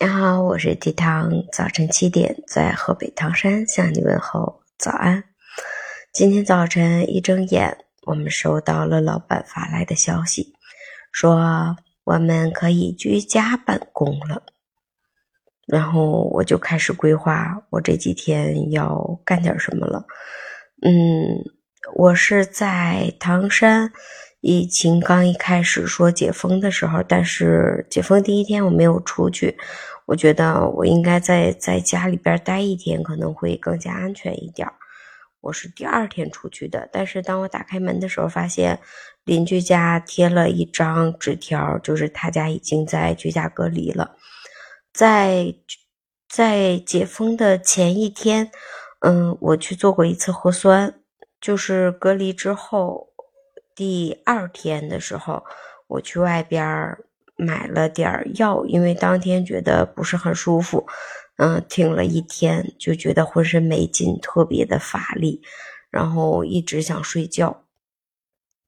你好，我是地堂，早晨七点在河北唐山向你问候早安。今天早晨一睁眼，我们收到了老板发来的消息，说我们可以居家办公了。然后我就开始规划我这几天要干点什么了。嗯，我是在唐山。疫情刚一开始说解封的时候，但是解封第一天我没有出去，我觉得我应该在在家里边待一天，可能会更加安全一点。我是第二天出去的，但是当我打开门的时候，发现邻居家贴了一张纸条，就是他家已经在居家隔离了。在在解封的前一天，嗯，我去做过一次核酸，就是隔离之后。第二天的时候，我去外边买了点药，因为当天觉得不是很舒服，嗯，挺了一天，就觉得浑身没劲，特别的乏力，然后一直想睡觉。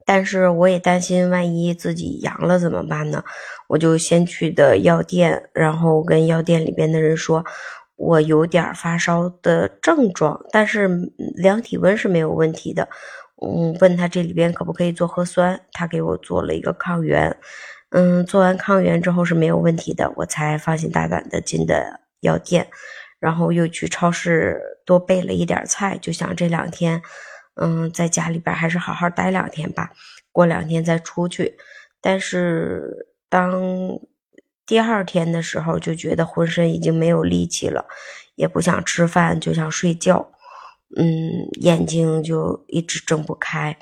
但是我也担心万一自己阳了怎么办呢？我就先去的药店，然后跟药店里边的人说，我有点发烧的症状，但是量体温是没有问题的。嗯，问他这里边可不可以做核酸，他给我做了一个抗原，嗯，做完抗原之后是没有问题的，我才放心大胆的进的药店，然后又去超市多备了一点菜，就想这两天，嗯，在家里边还是好好待两天吧，过两天再出去。但是当第二天的时候，就觉得浑身已经没有力气了，也不想吃饭，就想睡觉。嗯，眼睛就一直睁不开，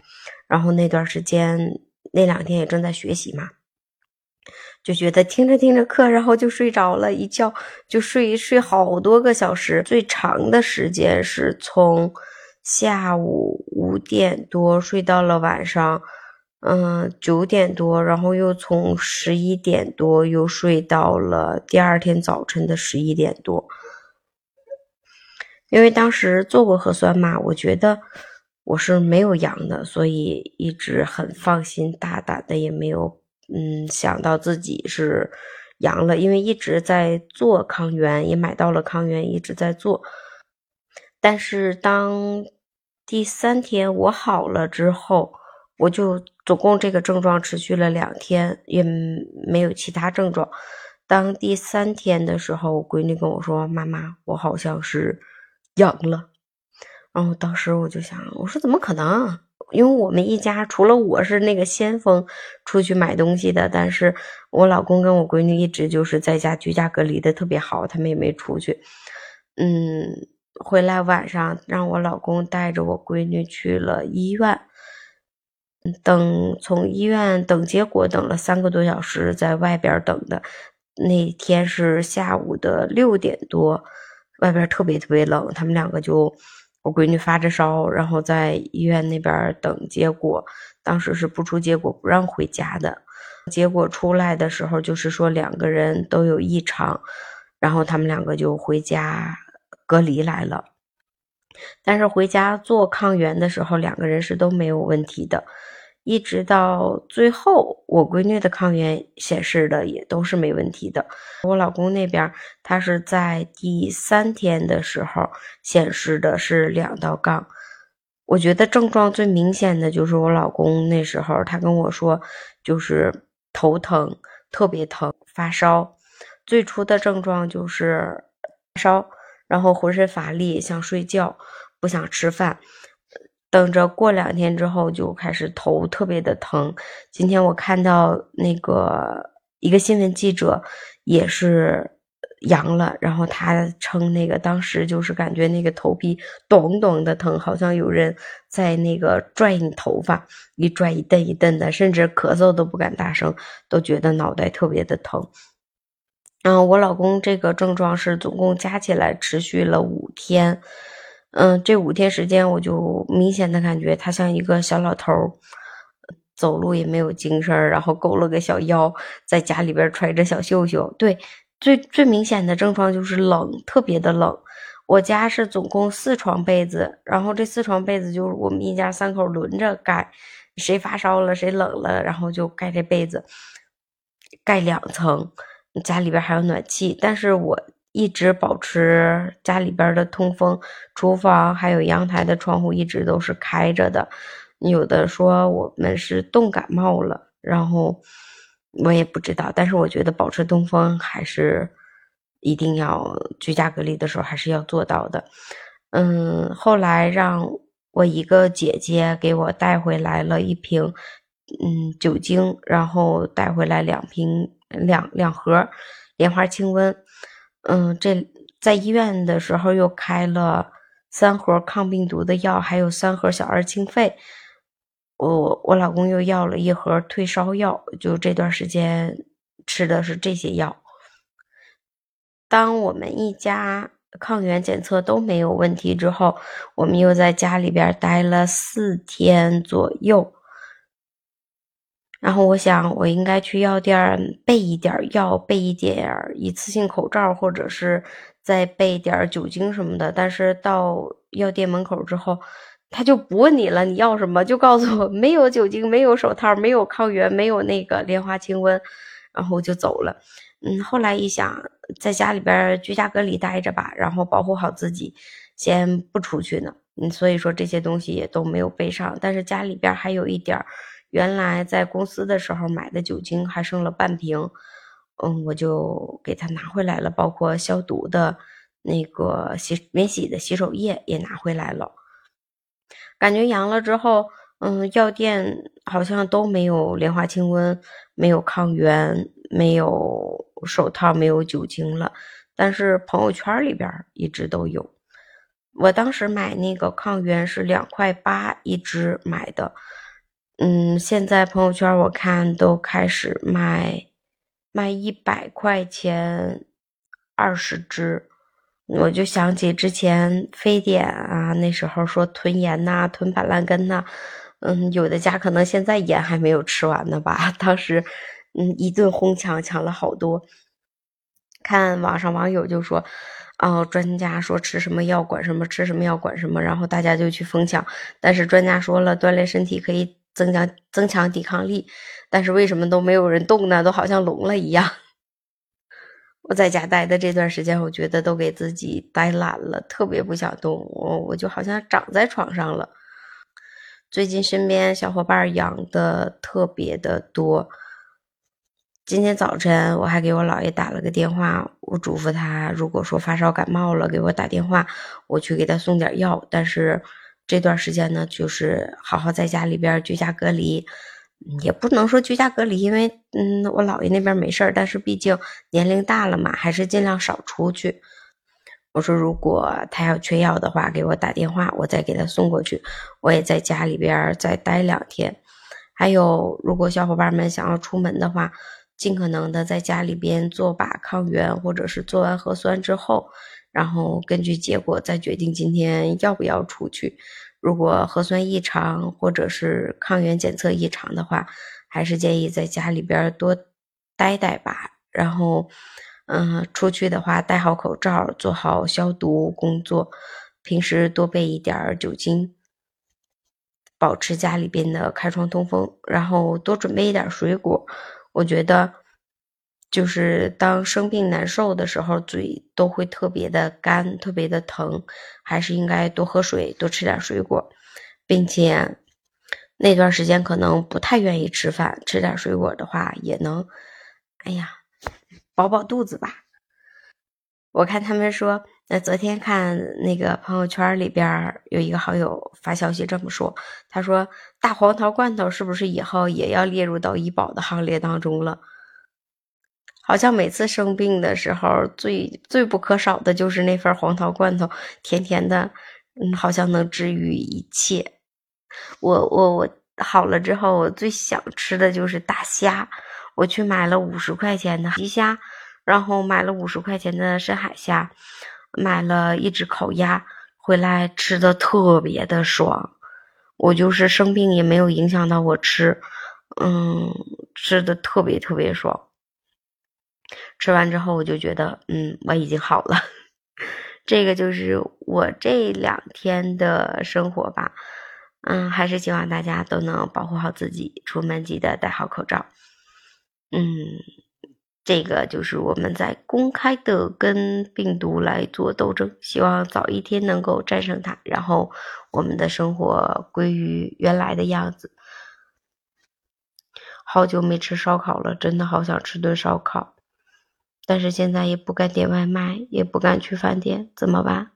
然后那段时间那两天也正在学习嘛，就觉得听着听着课，然后就睡着了，一觉就睡睡好多个小时，最长的时间是从下午五点多睡到了晚上，嗯九点多，然后又从十一点多又睡到了第二天早晨的十一点多。因为当时做过核酸嘛，我觉得我是没有阳的，所以一直很放心大胆的，也没有嗯想到自己是阳了。因为一直在做抗原，也买到了抗原，一直在做。但是当第三天我好了之后，我就总共这个症状持续了两天，也没有其他症状。当第三天的时候，我闺女跟我说：“妈妈，我好像是。”阳了，然后当时我就想，我说怎么可能？因为我们一家除了我是那个先锋出去买东西的，但是我老公跟我闺女一直就是在家居家隔离的特别好，他们也没出去。嗯，回来晚上让我老公带着我闺女去了医院，等从医院等结果等了三个多小时，在外边等的。那天是下午的六点多。外边特别特别冷，他们两个就我闺女发着烧，然后在医院那边等结果。当时是不出结果不让回家的，结果出来的时候就是说两个人都有异常，然后他们两个就回家隔离来了。但是回家做抗原的时候，两个人是都没有问题的。一直到最后，我闺女的抗原显示的也都是没问题的。我老公那边，他是在第三天的时候显示的是两道杠。我觉得症状最明显的就是我老公那时候，他跟我说就是头疼，特别疼，发烧。最初的症状就是发烧，然后浑身乏力，想睡觉，不想吃饭。等着过两天之后就开始头特别的疼。今天我看到那个一个新闻记者也是阳了，然后他称那个当时就是感觉那个头皮咚咚的疼，好像有人在那个拽你头发，一拽一蹬一蹬的，甚至咳嗽都不敢大声，都觉得脑袋特别的疼。嗯，我老公这个症状是总共加起来持续了五天。嗯，这五天时间，我就明显的感觉他像一个小老头儿，走路也没有精神然后勾了个小腰，在家里边揣着小袖袖。对，最最明显的症状就是冷，特别的冷。我家是总共四床被子，然后这四床被子就是我们一家三口轮着盖，谁发烧了谁冷了，然后就盖这被子，盖两层。家里边还有暖气，但是我一直保持家里边的通风，厨房还有阳台的窗户一直都是开着的。有的说我们是冻感冒了，然后我也不知道，但是我觉得保持通风还是一定要居家隔离的时候还是要做到的。嗯，后来让我一个姐姐给我带回来了一瓶嗯酒精，然后带回来两瓶两两盒莲花清瘟。嗯，这在医院的时候又开了三盒抗病毒的药，还有三盒小儿清肺。我我老公又要了一盒退烧药，就这段时间吃的是这些药。当我们一家抗原检测都没有问题之后，我们又在家里边待了四天左右。然后我想，我应该去药店备一点药，备一点一次性口罩，或者是再备点酒精什么的。但是到药店门口之后，他就不问你了，你要什么就告诉我，没有酒精，没有手套，没有抗原，没有那个莲花清瘟，然后就走了。嗯，后来一想，在家里边居家隔离待着吧，然后保护好自己，先不出去呢。嗯，所以说这些东西也都没有备上，但是家里边还有一点原来在公司的时候买的酒精还剩了半瓶，嗯，我就给他拿回来了，包括消毒的那个洗免洗的洗手液也拿回来了。感觉阳了之后，嗯，药店好像都没有莲花清瘟，没有抗原，没有手套，没有酒精了。但是朋友圈里边一直都有。我当时买那个抗原是两块八一支买的，嗯，现在朋友圈我看都开始卖卖一百块钱二十只。我就想起之前非典啊，那时候说囤盐呐，囤板蓝根呐，嗯，有的家可能现在盐还没有吃完呢吧。当时，嗯，一顿哄抢，抢了好多。看网上网友就说，哦，专家说吃什么药管什么，吃什么药管什么，然后大家就去疯抢。但是专家说了，锻炼身体可以增强增强抵抗力，但是为什么都没有人动呢？都好像聋了一样。我在家待的这段时间，我觉得都给自己待懒了，特别不想动。我我就好像长在床上了。最近身边小伙伴养的特别的多。今天早晨我还给我姥爷打了个电话，我嘱咐他，如果说发烧感冒了，给我打电话，我去给他送点药。但是这段时间呢，就是好好在家里边居家隔离。也不能说居家隔离，因为嗯，我姥爷那边没事儿，但是毕竟年龄大了嘛，还是尽量少出去。我说如果他要缺药的话，给我打电话，我再给他送过去。我也在家里边再待两天。还有，如果小伙伴们想要出门的话，尽可能的在家里边做把抗原，或者是做完核酸之后，然后根据结果再决定今天要不要出去。如果核酸异常或者是抗原检测异常的话，还是建议在家里边多待待吧。然后，嗯，出去的话戴好口罩，做好消毒工作，平时多备一点酒精，保持家里边的开窗通风，然后多准备一点水果。我觉得。就是当生病难受的时候，嘴都会特别的干，特别的疼，还是应该多喝水，多吃点水果，并且那段时间可能不太愿意吃饭，吃点水果的话也能，哎呀，饱饱肚子吧。我看他们说，那昨天看那个朋友圈里边有一个好友发消息这么说，他说大黄桃罐头是不是以后也要列入到医保的行列当中了？好像每次生病的时候，最最不可少的就是那份黄桃罐头，甜甜的，嗯，好像能治愈一切。我我我好了之后，我最想吃的就是大虾。我去买了五十块钱的皮虾，然后买了五十块钱的深海虾，买了一只烤鸭回来，吃的特别的爽。我就是生病也没有影响到我吃，嗯，吃的特别特别爽。吃完之后，我就觉得，嗯，我已经好了。这个就是我这两天的生活吧。嗯，还是希望大家都能保护好自己，出门记得戴好口罩。嗯，这个就是我们在公开的跟病毒来做斗争，希望早一天能够战胜它，然后我们的生活归于原来的样子。好久没吃烧烤了，真的好想吃顿烧烤，但是现在也不敢点外卖，也不敢去饭店，怎么办？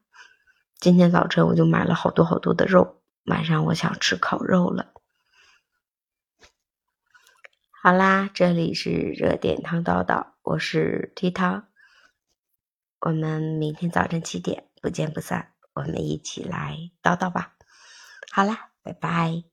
今天早晨我就买了好多好多的肉，晚上我想吃烤肉了。好啦，这里是热点汤叨叨，我是 T 汤，我们明天早晨七点不见不散，我们一起来叨叨吧。好啦，拜拜。